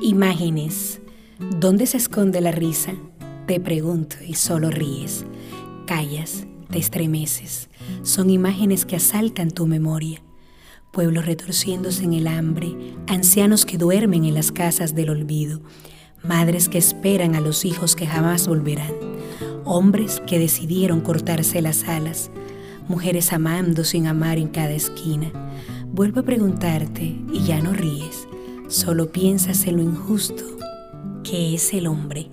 Imágenes. ¿Dónde se esconde la risa? Te pregunto y solo ríes. Callas, te estremeces. Son imágenes que asaltan tu memoria. Pueblos retorciéndose en el hambre, ancianos que duermen en las casas del olvido, madres que esperan a los hijos que jamás volverán, hombres que decidieron cortarse las alas, mujeres amando sin amar en cada esquina. Vuelvo a preguntarte y ya no ríes. Solo piensas en lo injusto que es el hombre.